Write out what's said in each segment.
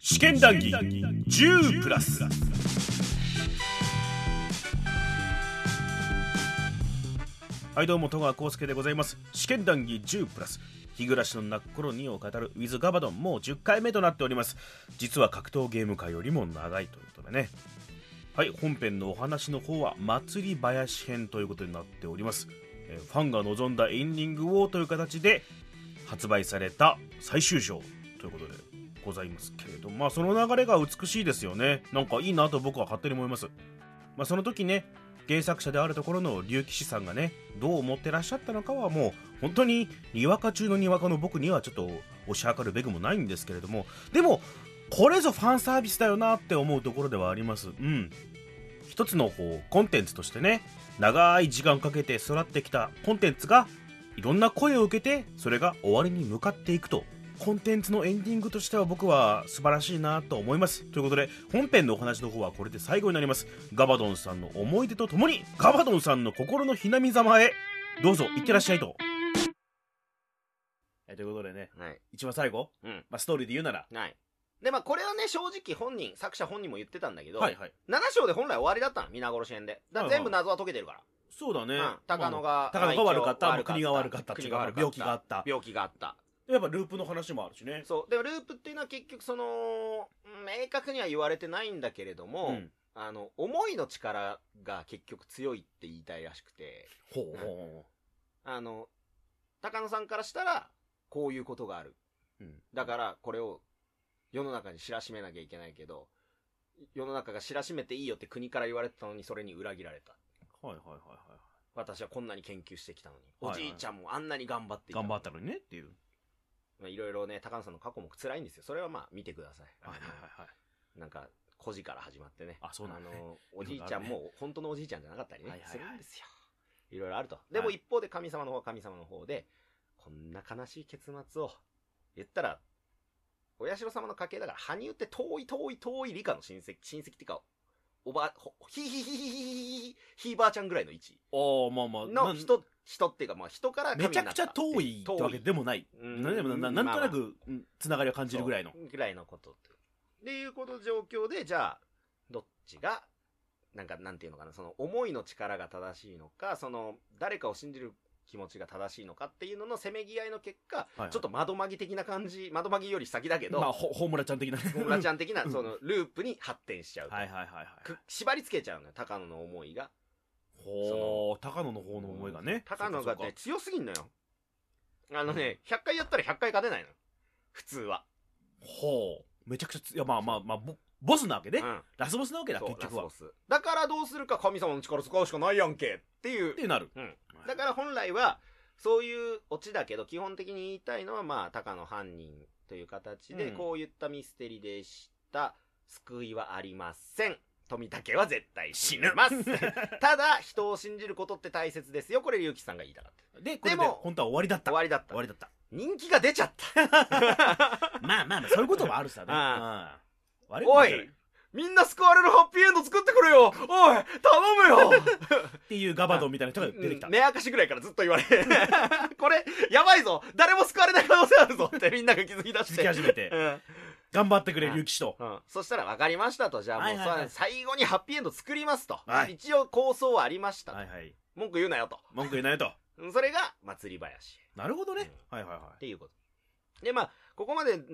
試験談義10プラス。はいどうも戸川浩介でございます。試験談義10プラス。日暮らしの泣く頃にを語る With ガバドンもう10回目となっております。実は格闘ゲーム界よりも長いということでね。はい本編のお話の方は祭り林編ということになっております。ファンが望んだエンディングをという形で発売された最終章ということで。ございますけれどまあその流れが美しいですよね。なんかいいなと僕は勝手に思います。まあその時ね原作者であるところの竜騎士さんがねどう思ってらっしゃったのかはもう本当ににわか中のにわかの僕にはちょっと推し量るべくもないんですけれどもでもこれぞファンサービスだよなって思うところではあります。うん。一つのこうコンテンツとしてね長い時間かけて育ってきたコンテンツがいろんな声を受けてそれが終わりに向かっていくと。コンテンツのエンディングとしては僕は素晴らしいなと思いますということで本編のお話の方はこれで最後になりますガバドンさんの思い出とともにガバドンさんの心のひなみざまへどうぞいってらっしゃいとえということでねはい。一番最後、うん。まあ、ストーリーで言うならはい。で、まあ、これはね、正直本人、作者本人も言ってたんだけど、はいはい7章で本来終わりだったの、皆殺し編で。だから全部謎は解けてるから。そうだね、うん。高野が、高野が悪かった国が悪かった国が悪かった病気があった病気があった。やっぱループの話もあるしね。そう。でもループっていうのは結局その、明確には言われてないんだけれども、うん。あの、思いの力が結局強いって言いたいらしくて、ほうほあの、高野さんからしたら、こういうことがある。う、うん、だから、これを世の中に知らしめなきゃいけないけど、世の中が知らしめていいよって国から言われてたのに、それに裏切られた。はいはいはいはい私はこんなに研究してきたのに。はいはい。おじいちゃんもあんなに頑張っていた頑張ったのにねっていうまあいろいろね、高野さんの過去も辛いんですよ。それはまあ見てください。はいはいはいはいなんか、孤児から始まってね。あそうなんだねの、おじいちゃんも、本当のおじいちゃんじゃなかったりねはいはいはいするんですよ。いろいろあると。でもはい一方で神様の方は神様の方で、こんな悲しい結末を、言ったら、お社様の家系だから、羽生って遠い遠い遠い理科の親戚、親戚っていうか、おば、ほひひひひひひひひいばあちゃんぐらいの位置ああまあまあの人、人っていうか、まあ人からめちゃくちゃ遠いってわけでもないうんでもななんとなくつながりを感じるぐらいのぐらいのことって。っていうこと状況で、じゃあ、どっちが、なんか、なんていうのかな、その思いの力が正しいのか、その、誰かを信じる気持ちが正しいのかっていうののせめぎ合いの結果、はいはいちょっと窓まぎ的な感じ、窓まぎより先だけど、まあほホームラちゃん的なねホムラちゃん的な、う んその、ループに発展しちゃうと。はいはいはいはいく縛り付けちゃうのよ、高野の思いが。ほう高野の方の思いがね高野がね強すぎんのよ。あのね、100回やったら100回勝てないのよ。普通は。ほうめちゃくちゃついやまあまあまあボボスなわけね、うん。ラスボスなわけだそう結局は。スボス。だからどうするか神様の力使うしかないやんけっていう。てなる。うん。だから本来はそういうオチだけど基本的に言いたいのはまあ高野犯人という形でうん。こういったミステリーでした、救いはありません。富武は絶対死ぬます。ただ人を信じることって大切ですよ。これ結城さんが言いたかった。でこれででも本当は終わりだった。終わりだった。終わりだった。人気が出ちゃった。まあまあまあそういうこともあるさね。あうん悪いおい。いみんな救われるハッピーエンド作ってくれよ。おい頼むよ。っていうガバドンみたいな人が出てきた。うん目明かしぐらいからずっと言われ。これやばいぞ。誰も救われない可能性あるぞってみんなが気づき出し気づてき始めて。うん。頑張ってくれる騎士と。うん、そしたら分かりましたと。じゃあもうはいはい最後にハッピーエンド作りますと、はい。一応構想はありました、はいはい。文句言うなよと。文句言えないと。うん。それが祭り林なるほどね。はいはいはっていうこと。でまあここまでザラ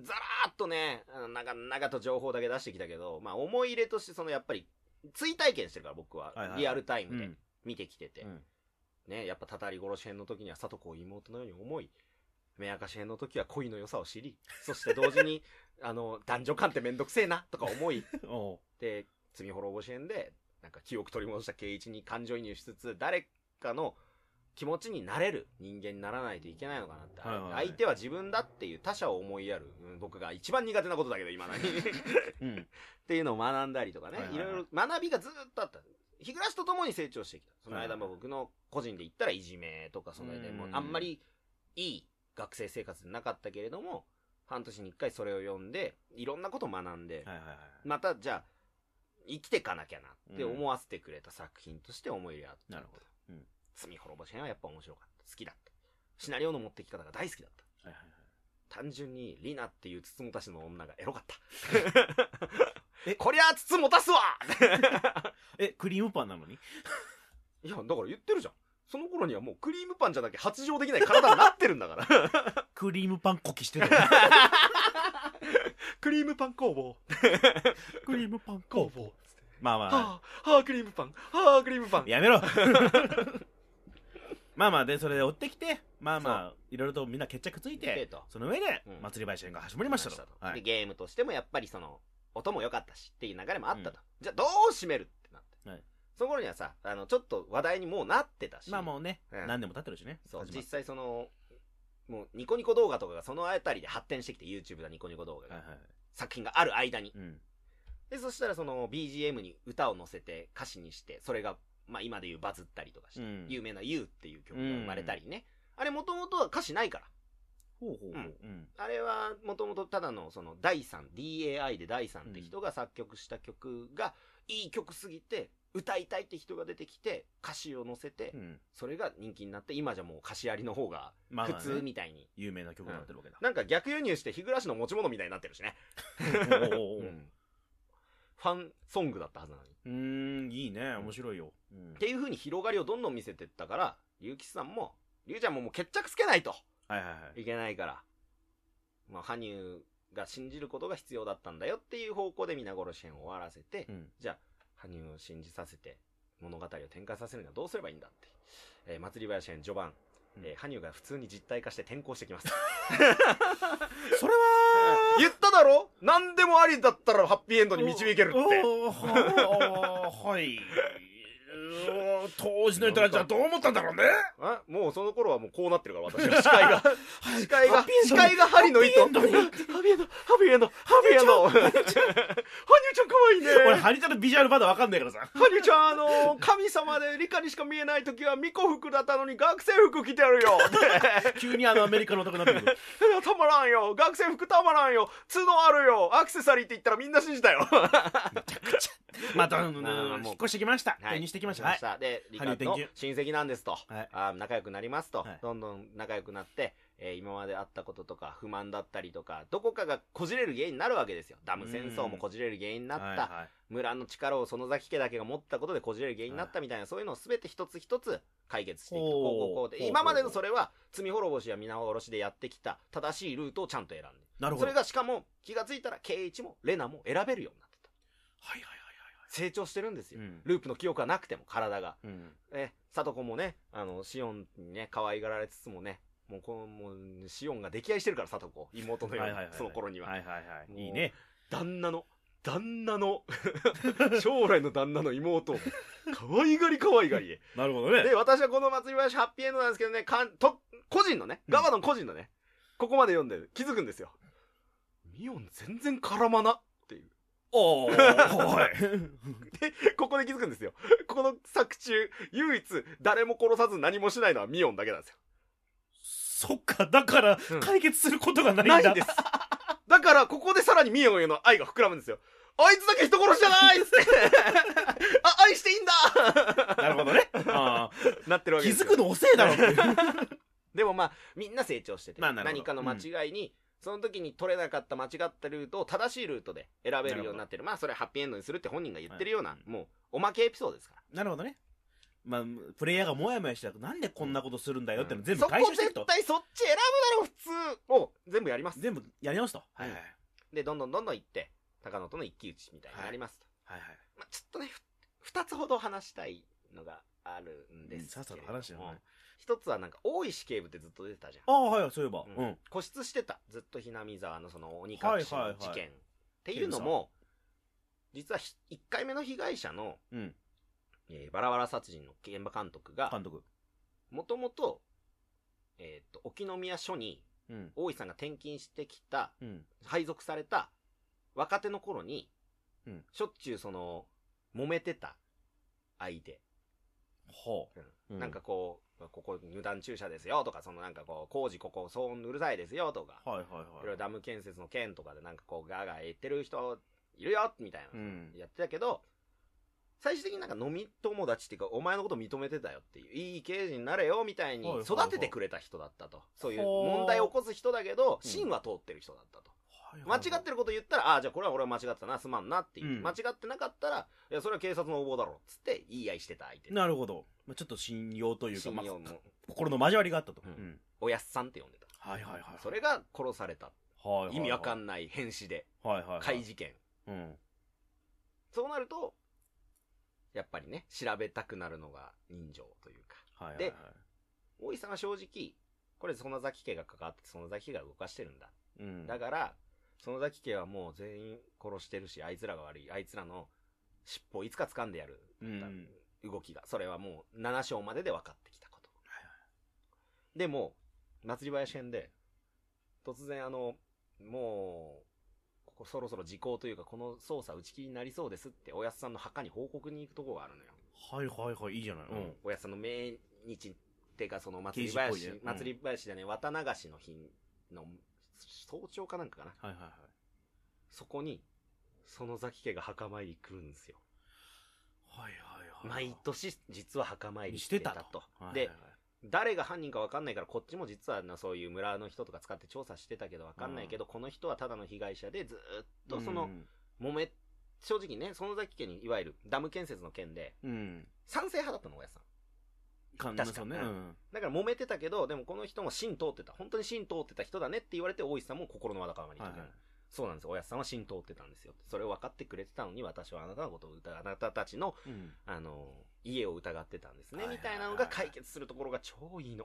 ーっとねあの長々と情報だけ出してきたけど、まあ、思い入れとしてそのやっぱり追体験してるから僕ははいはいはい。リアルタイムで見てきてて、うん。ね、やっぱたたり殺し編の時には里子を妹のように思い、目明かし編の時は恋の良さを知り、そして同時に、あの、男女間ってめんどくせえな、とか思い、で、罪滅ぼし編で、なんか記憶取り戻した圭一に感情移入しつつ、誰かの気持ちになれる人間にならないといけないのかなって。はいはい。はい相手は自分だっていう他者を思いやる、うん僕が一番苦手なことだけど、今何 うん。っていうのを学んだりとかね、いはいはいはい。ろいろ学びがずっとあった。日暮らしとともに成長してきた。その間も僕の個人で言ったらいじめとか、その間もうん。あんまりいい学生生活でなかったけれども、半年に一回それを読んで、いろんなことを学んで、はいはいはい。またじゃあ、生きてかなきゃなって思わせてくれた作品として思い入れあった。なるほど。うん罪滅ぼし編はやっぱ面白かった。好きだった。シナリオの持ってき方が大好きだった。はいはいはい単純にリナっていうつつもたしの女がエロかった。え？こりゃつつもたすわ えクリームパンなのに？いや、だから言ってるじゃん。その頃にはもうクリームパンじゃなきゃ発情できない体になってるんだから。クリームパンこきしてるクリームパン工房。クリームパン工房。まあまあはあ、はあ、クリームパン。はあ、クリームパン。やめろまあまあでそれで追ってきてまあまあいろいろとみんな決着ついてその上でうん。祭り林園が始まりましたと、はい、でゲームとしてもやっぱりその、音も良かったしっていう流れもあったと。じゃあどう締めるってなって。はい。その頃にはさ、あの、ちょっと話題にもうなってたし。まあもうね、うん。何年も経ってるしね。そう、実際その、もうニコニコ動画とかがそのあたりで発展してきて、YouTube だニコニコ動画が、はいはい作品がある間に。うん。で、そしたらその BGM に歌を載せて歌詞にして、それが、まあ今で言うバズったりとかして、うん。有名な You っていう曲が生まれたりね。あれもともとは歌詞ないから。ほうほうほう。うん。うん。あれはもともとただのその第3、DAI で第3って人が作曲した曲がいい曲すぎて、歌いたいって人が出てきて、歌詞を載せてう、ん。それが人気になって、今じゃもう歌詞ありの方が普通みたいに。有名な曲になってるわけだ、なんか逆輸入して日暮らしの持ち物みたいになってるしね。おんファンソングだったはずなのに。うーんいいね。面白いよ、うん。っていう風に広がりをどんどん見せてったから、龍吉さんも、龍ちゃんももう決着つけないと。はいはいはい。いけないから、まあ、羽生が信じることが必要だったんだよっていう方向で皆殺し編を終わらせて、うん。じゃあ、羽生を信じさせて物語を展開させるにはどうすればいいんだって。えー祭り林編序盤、うんえー羽生が普通に実体化して転校してきます。それは言っただろ？何でもありだったらハッピーエンドに導けるって。ははい当時の人たちはどう思ったんだろうねあもうその頃はもうこうなってるから、私は。視界が。視界が視界が針の糸。ハッピーエンドにハッピーエンド、ハッピーエンド、ハッピーエンド。俺ハニちゃんのビジュアルまだわかんないからさハニュちゃん、あの、神様で理科にしか見えない時は、巫女服だったのに学生服着てるよ。急にあのアメリカの男になってくる たまらんよ。学生服たまらんよ。角あるよ。アクセサリーって言ったらみんな信じたよ。また、まあもう引っ越してきました転入してきましたはいはいで、リカの親戚なんですと。はいあー仲良くなりますと、はいどんどん仲良くなって、えー今まであったこととか不満だったりとかどこかがこじれる原因になるわけですよ。ダム戦争もこじれる原因になった、はいはい。村の力を園崎家だけが持ったことでこじれる原因になったみたいな、そういうのを全て一つ一つ解決していくこうこうこうで今までのそれは罪滅ぼしや皆殺しでやってきた正しいルートをちゃんと選んで。なるほど。それがしかも気がついたら圭一もレナも選べるようになってた。はいはい成長してるんですよ、うん。ループの記憶がなくても体が。はいはいうん。え、貞子もね、あの、シオンにね、可愛がられつつもね、もうこの、もう、シオンが溺愛してるから、貞子。妹のように、はいはいはいその頃には。はいはいはいいいね旦那の、旦那の、将来の旦那の妹を、可愛がり可愛がりで。なるほどねで、私はこの祭り林ハッピーエンドなんですけどね、かん、と、個人のね、ガバドン個人のね、ここまで読んで気づくんですよ。ミオン全然絡まなっていう。おーはい ここで気づくんですよ。この作中、唯一誰も殺さず何もしないのはミオンだけなんですよ。そっかだからうん解決することがないんだないんです。だから、ここでさらにミオンへの愛が膨らむんですよ。あいつだけ人殺しじゃないっつって。あ、愛していいんだなるほどね あなってるわけですよ。づくの遅えだろって でもまあ、みんな成長してて、まあなるほど何かの間違いに、その時に取れなかった間違ったルートを正しいルートで選べるようになってる。まあ、それハッピーエンドにするって本人が言ってるような、はいもう、おまけエピソードですから。なるほどねまあプレイヤーがモヤモヤしたらなんでこんなことするんだよっての全部そこ回収していくと絶対そっち選ぶだろ、普通。を全部やります。全部やり直すと。はいはい。で、どんどんどんどん行って、高野との一騎打ちみたいになりますと。はいはいまあ、ちょっとね、ふ二つほど話したいのがあるんですさっさと話してよはい一つはなんか、大石警部ってずっと出てたじゃん。ああはいそういえば。うん。うん。固執してた。ずっとひなみ沢のその鬼隠しはいはいはい。の事件。っていうのも、実はひ一回目の被害者の、うんえーバラバラ殺人の現場監督が、監督。もともと、えっ、と、沖宮署に、うん。大石さんが転勤してきた、うん。配属された若手の頃に、うん。しょっちゅうその、揉めてた相手。ほう。なんかこう、ここ無断駐車ですよとか、そのなんかこう、工事ここ騒音うるさいですよとか、はいはいはいい。ろいろダム建設の件とかでなんかこう、ガーガー言ってる人いるよみたいな、うん。やってたけど、最終的になんか飲み友達っていうか、お前のこと認めてたよっていう、いい刑事になれよみたいに育ててくれた人だったと。そういう問題を起こす人だけど、うん芯は通ってる人だったと。間違ってること言ったら、ああ、じゃあこれは俺は間違ってたな、すまんなっていう。うん間違ってなかったら、いや、それは警察の横暴だろ、つって言い合いしてた相手。なるほど。まあちょっと信用というか、まあ信用の、心の交わりがあったと。おやっさんって呼んでた。はいはいはい。それが殺された。意味わかんない変死で、はいはいはい。怪事件。うん。そうなると、やっぱりね、調べたくなるのが人情というか。はいはいはい。大井さんは正直、これ園崎家が関わって園崎家が動かしてるんだ。うん。だから、園崎家はもう全員殺してるし、あいつらが悪い。あいつらの尻尾をいつか掴んでやる。うん。動きが。それはもう7章までで分かってきたこと。でも、祭り林編で、突然あの、もう、ここそろそろ時効というか、この捜査打ち切りになりそうですって、おやすさんの墓に報告に行くところがあるのよ。はいはいはい、いいじゃない。うん。おやすさんの命日っていうか、その祭り林、ねうん祭り林でね、綿流しの日の早朝かなんかかな。はいはいはい。そこに、園崎家が墓参り来るんですよ。はいはいはい。毎年、実は墓参りしてたと。ではいはい、誰が犯人か分かんないから、こっちも実はなそういう村の人とか使って調査してたけど分かんないけど、この人はただの被害者でずーっとその、揉め、正直ね、園崎家にいわゆるダム建設の件で。賛成派だったの、おやさん。感確かね。ううんん。だから揉めてたけど、でもこの人も芯通ってた。本当に芯通ってた人だねって言われて、大石さんも心のわだかまりはいはい。そうなんですよ。おやさんは芯通ってたんですよ。それを分かってくれてたのに、私はあなたのことを疑う、あなたたちの、うん。あの、家を疑ってたんですね。みたいなのが解決するところが 超いいの。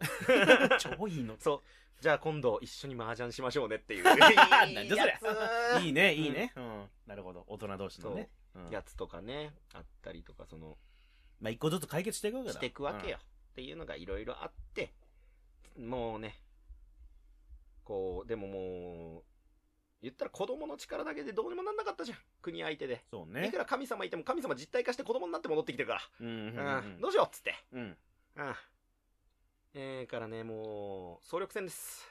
超いいの。そう。じゃあ今度一緒に麻雀しましょうねっていう。なんじゃそりやゃ。ついいね、いいね。うん。なるほど。大人同士のね。うんやつとかね、あったりとか、その、まあ一個ずつ解決していくわけだ。していくわけよ。っていうのがいろいろあって、もうね、こう、でももう、言ったら子供の力だけでどうにもなんなかったじゃん。国相手で。うん。そうねいく。ら神様いても神様実体化して子供になって戻ってきてるから。うんうん。どうしようっつって。うん。うん。うん。えー、からね、もう、総力戦です。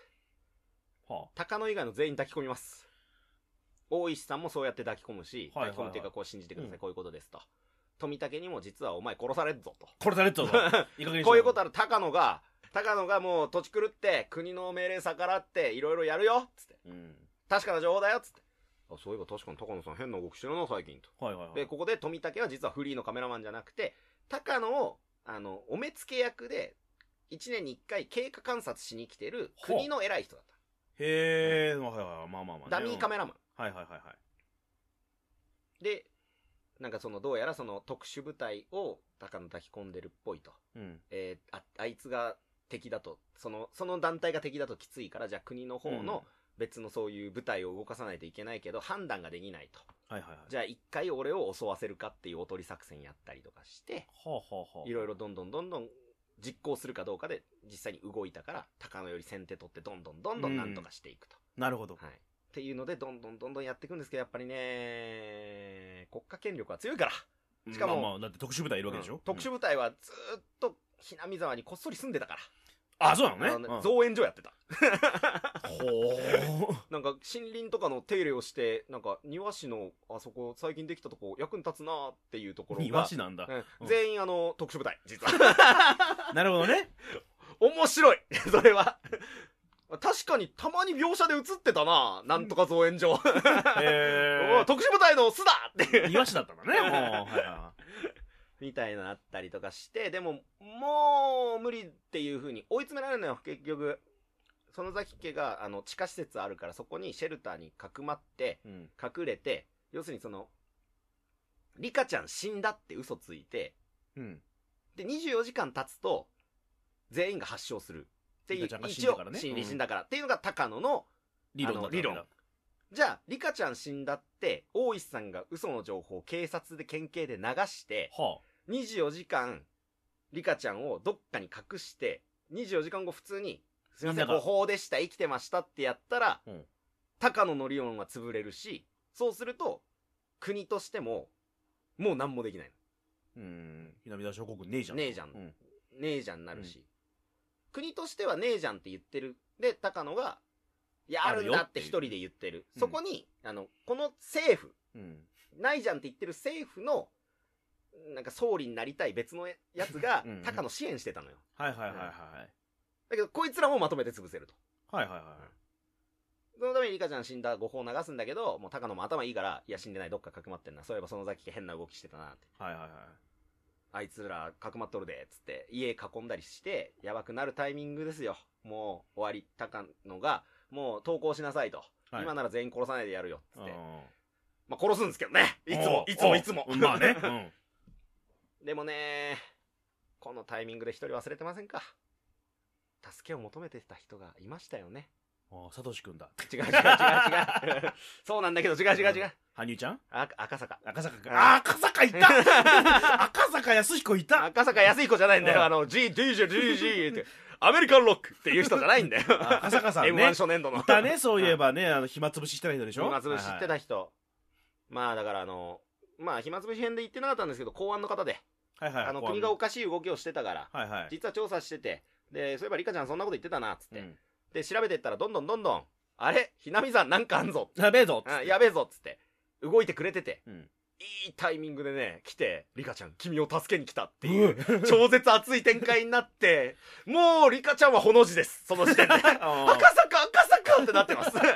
は高野以外の全員抱き込みます。大石さんもそうやって抱き込むし、はいはいはい抱き込むっていうかこう信じてください、うんこういうことですと。富武にも実はお前殺されるぞと。あ。殺されてたぞ。こういうことある高野が、高野がもう土地狂って国の命令逆らっていろいろやるよつって。うん。確かな情報だよつって。あ、そういえば確かに高野さん変な動きしてるな最近と。はいはいはい。で、ここで富武は実はフリーのカメラマンじゃなくて、高野を、あの、お目付け役で、1年に1回経過観察しに来てる国の偉い人だっへえ、はいはい、まあまあまあね。た。ダミーカメラマン。はいはいはいはい。で、なんかその、どうやらその特殊部隊を高野抱き込んでるっぽいと。うん。えーあ、あいつが敵だと、その、その団体が敵だときついから、じゃあ国の方の別のそういう部隊を動かさないといけないけど、判断ができないと。はいはいはい。じゃあ一回俺を襲わせるかっていうおとり作戦やったりとかして、はあはあはあ。いろいろどんどんどんどん実行するかどうかで実際に動いたから、高野より先手取ってどんどんどんどんなんとかしていくと。なるほど。はい。っていうので、どんどんどんどんやっていくんですけど、やっぱりね、国家権力は強いから。しかもまあまあ、だって特殊部隊いるわけでしょ？うん特殊部隊はずーっと、ひなみ沢にこっそり住んでたから。あ、そうなのね。うん造園所やってた。ほ なんか森林とかの手入れをして、なんか庭師のあそこ最近できたとこ役に立つなーっていうとこう。ろが。庭師なんだ。うんうん全員あの、特殊部隊、実は。なるほどね。面白いそれは。確かにたまに描写で映ってたななんとか造園所。へおい特殊部隊の巣だってえ。庭師だったんだね。もうはいはみたいなのあったりとかして、でも、もう無理っていう風に追い詰められるのよ、結局。園崎家が、あの、地下施設あるから、そこにシェルターにかくまって、い。うん。隠れて、要するにその、リカちゃん死んだって嘘ついて、うん。で、24時間経つと、全員が発症する。っていう、リカちゃんが死ん一応だから、ね死んうん死んだから。っていうのが高野の、理論理論じゃあ、リカちゃん死んだって、大石さんが嘘の情報を警察で県警で流して、は24時間、リカちゃんをどっかに隠して、24時間後普通に、すいません、誤報でした、生きてましたってやったら、うん高野の理論は潰れるし、そうすると、国としても、もう何もできないあ。うん。南田諸国ねえじゃん。ねえじゃんうん。の。ねえじゃんになるし、国としてはねえじゃんって言ってる。で、高野が、いや、あるんだって一人で言ってる。うんそこに、あの、この政府、うん。ないじゃんって言ってる政府の、なんか総理になりたい別のやつが高野支援してたのよ。はいはいはいはいだけど、こいつらもまとめて潰せると。はいはいはそのためにリカちゃん死んだ誤報を流すんだけど、もう高野も頭いいから、いや死んでないどっかかくまってんな。そういえばその先変な動きしてたなって。いはいはいはいあいつらかくまっとるで、つって、家囲んだりして、やばくなるタイミングですよ。もう終わり、高野が、もう投稿しなさいと。はい今なら全員殺さないでやるよ、つって。うんまあ殺すんですけどね。いつも、おいつも、いつも。おまあね うんでもね、このタイミングで一人忘れてませんか？助けを求めてた人がいましたよね。あサトシ君だ違う違う違う違う。そうなんだけど違う違う違う。羽生ちゃん？あ赤坂。赤坂君うんあ赤坂いた 赤坂康彦いた赤坂安彦じゃないんだよ。うんあの、G、DJ、GG って、アメリカンロックっていう人じゃないんだよ。あ赤坂さんね M1 初年度の。いたねそういえばねあの暇つぶししてた人でしょ？暇つぶし知ってたた人。まあだからあの、まあ暇つぶし編で言ってなかったんですけど、公安の方で、はいはい。あの、国がおかしい動きをしてたから、はいはい。実は調査してて、で、そういえばリカちゃんそんなこと言ってたな、つって。うん。で、調べてったらどんどんどんどん、あれ？ひなみさんなんかあんぞ。やべえぞ。あやべえぞ、つって。動いてくれてて、うん。いいタイミングでね、来て、リカちゃん君を助けに来たっていう、超絶熱い展開になって、もうリカちゃんはほの字です。その時点で。赤赤坂赤坂ってなってます。チュッ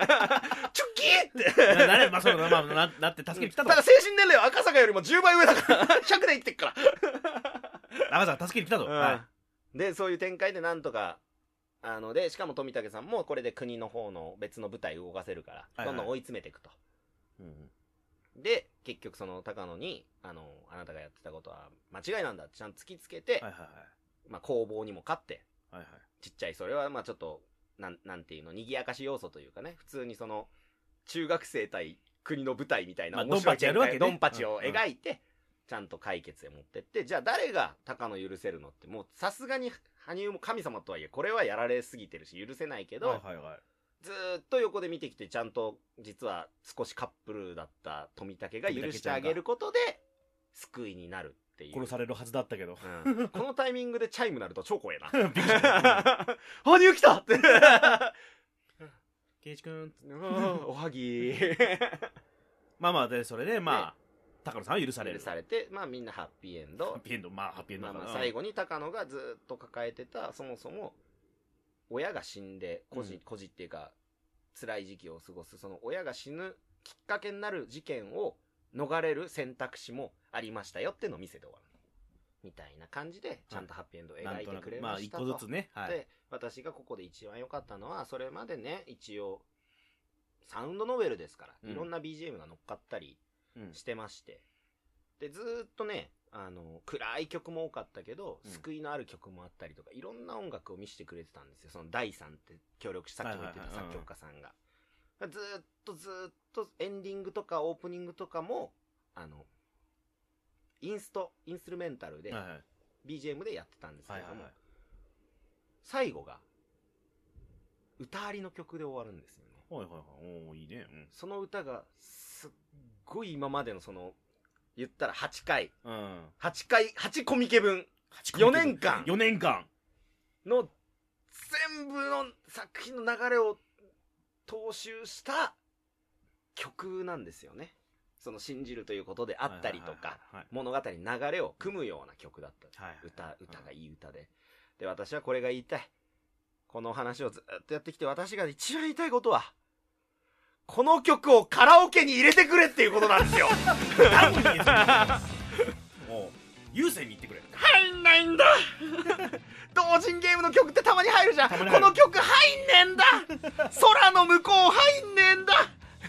キーって。ななまあそうだまあななって助けに来たとだから精神年齢は赤坂よりも10倍上だから、100年いってっから。赤坂助けに来たとはで、そういう展開でなんとか、あの、で、しかも富武さんもこれで国の方の別の部隊動かせるから、はいはいどんどん追い詰めていくと。いうんで、結局その高野に、あの、あなたがやってたことは間違いなんだってちゃんと突きつけて、はいはいはいまあ攻防にも勝って、はいはいちっちゃい、それはまあちょっと、なん、なんていうの、賑やかし要素というかね、普通にその、中学生対国の舞台みたいなまあ面白いドンパチやるわけね。ドンパチを描いて、ちゃんと解決へ持ってって、じゃあ誰が高野許せるのって、もうさすがに羽生も神様とはいえ、これはやられすぎてるし許せないけど、はいはいはい。ずーっと横で見てきて、ちゃんと実は少しカップルだった富武が許してあげることで、救いになるっていう。殺されるはずだったけどうん このタイミングでチャイム鳴ると超怖えな。びっくりした 羽入来たって。圭一君うんおはぎ。まあまあでそれでまあ鷹野さんは許され許るされて、まあみんなハッピーエンハッド。ピーエンドまあハッピーエンドまあ最後に鷹野がずーっと抱えてた、そもそも、親が死んで、孤児、うん孤児っていうか、辛い時期を過ごす、その親が死ぬきっかけになる事件を逃れる選択肢もありましたよってのを見せて終わる。みたいな感じで、ちゃんとハッピーエンドを描いてくれまあましたと。一個ずつねはいで、私がここで一番良かったのは、それまでね、一応、サウンドノベルですから、うんいろんな BGM が乗っかったりうんしてまして、で、ずーっとね、あの、暗い曲も多かったけど、うん救いのある曲もあったりとか、いろんな音楽を見せてくれてたんですよ。その第三って協力し、さっきも言ってた作曲家さんが。ずーっとずーっとエンディングとかオープニングとかも、あの、インスト、インストゥルメンタルではい、はい。BGM でやってたんですけれどもはいはいはい、最後が、歌ありの曲で終わるんですよね。はいはいはい。おおいいね。その歌が、すっごい今までのその、言ったら8回、うん。うん8回、8コミケ分。4年間。4年間。の全部の作品の流れを踏襲した曲なんですよね。その信じるということであったりとか、はい物語に流れを組むような曲だった。はいはい歌、歌がいい歌で。で、私はこれが言いたい。この話をずっとやってきて、私が一番言いたいことは、この曲をカラオケに入れてくれっていうことなんですよ。もう優先に行ってくれ入んないんだ。同人ゲームの曲ってたまに入るじゃん。この曲入んねえんだ。空の向こう入んねえんだ。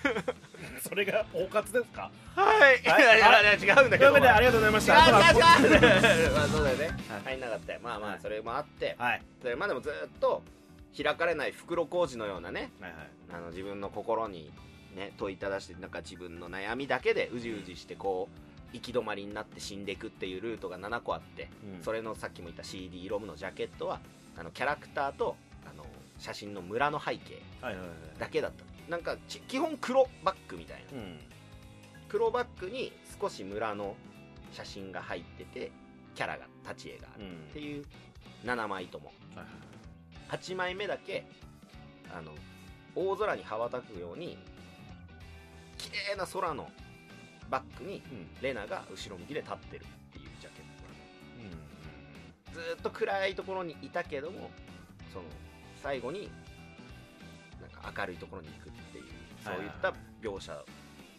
それが包括ですか？はい。いはい。やいやいや違うんだけど。というわけでありがとうございまし違たう違う違う。ま あそうだよね。はい。入んなかったよ。まあまはい。あ、それもあって、はい。それまでもずっと開かれない袋小路のようなね、はいはい。あの自分の心にね問いただしてなんか自分の悩みだけでうじうじしてこう行き止まりになって死んでいくっていうルートが7個あって、うん。それのさっきも言った CD ロムのジャケットはあのキャラクターとあの写真の村の背景はいはいはいだけだった。なんかち基本黒バックみたいな。うん。黒バックに少し村の写真が入っててキャラが立ち絵があるうん。っていう7枚とも。はいはい8枚目だけあの大空に羽ばたくように綺麗な空のバックにうん。レナが後ろ向きで立ってるっていうずっと暗いところにいたけどもその最後になんか明るいところに行くっていうそういった描写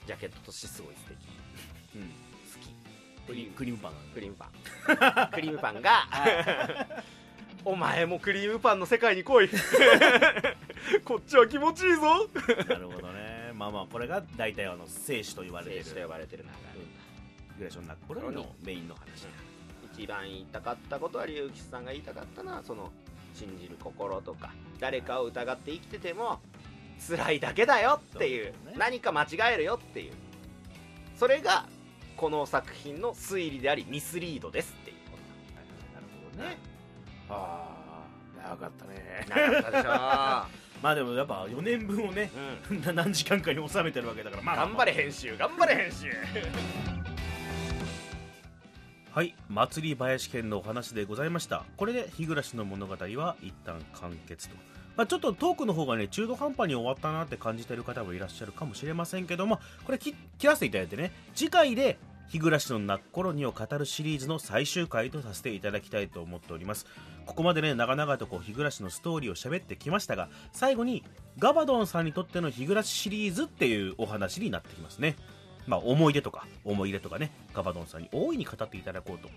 ジャケットとしてすごい素敵。うん。好きクリクリームパンクリームパン。クリームパンが お前もクリームパンの世界に来い。こっちは気持ちいいぞ。なるほど。ねまあまあこれが大体あの聖子と言われてる聖子と呼ばれてる流フィグラションナックロのメインの話れ一番言いたかったことは龍吉さんが言いたかったのはその信じる心とか誰かを疑って生きてても辛いだけだよっていうね。何か間違えるよっていう。それがこの作品の推理でありミスリードですっていうこなるほどね。ああ長かったね。となかったでしょまあでもやっぱ4年分をねうん。な 何時間かに収めてるわけだからまあ頑張れ編集頑張れ編集。はい祭り林県のお話でございました。これで日暮の物語は一旦完結と、まあ、ちょっとトークの方がね中途半端に終わったなって感じてる方もいらっしゃるかもしれませんけどもこれ切切らせていただいてね次回で日暮の泣く頃にを語るシリーズの最終回とさせていただきたいと思っております。ここまでね長々とこう日暮のストーリーを喋ってきましたが最後にガバドンさんにとっての日暮シリーズっていうお話になってきますね。まあ、思い出とか思い入れとかねガバドンさんに大いに語っていただこうと。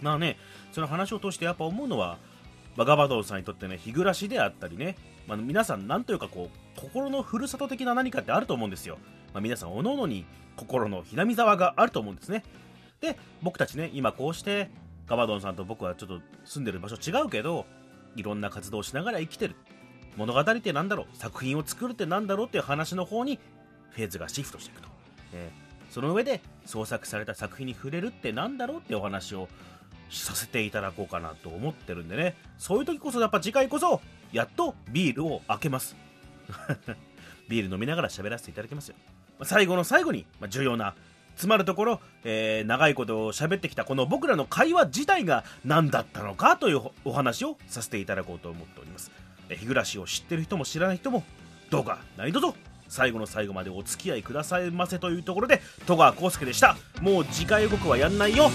まあねその話を通してやっぱ思うのは、まあ、ガバドンさんにとってね日暮らしであったりね、まあ、皆さんなんというかこう心のふるさと的な何かってあると思うんですよ、まあ、皆さんおののに心のひなみ沢があると思うんですね。で僕たちね今こうしてガバドンさんと僕はちょっと住んでる場所違うけどいろんな活動をしながら生きてる。物語ってなんだろう。作品を作るってなんだろう。っていう話の方にフェーズがシフトしていくと。えーその上で創作された作品に触れるってなんだろう。ってお話をさせていただこうかなと思ってるんでね。そういう時こそやっぱ次回こそやっとビールを開けます。ビール飲みながら喋らせていただきますよ。最後の最後に、重要なつまるところ、えー長いこと喋ってきたこの僕らの会話自体が何だったのかというお話をさせていただこうと思っております。日暮らしを知ってる人も知らない人もどうか何卒最後の最後までお付き合いくださいませというところで戸川浩介でした。もう次回予告はやんないよ。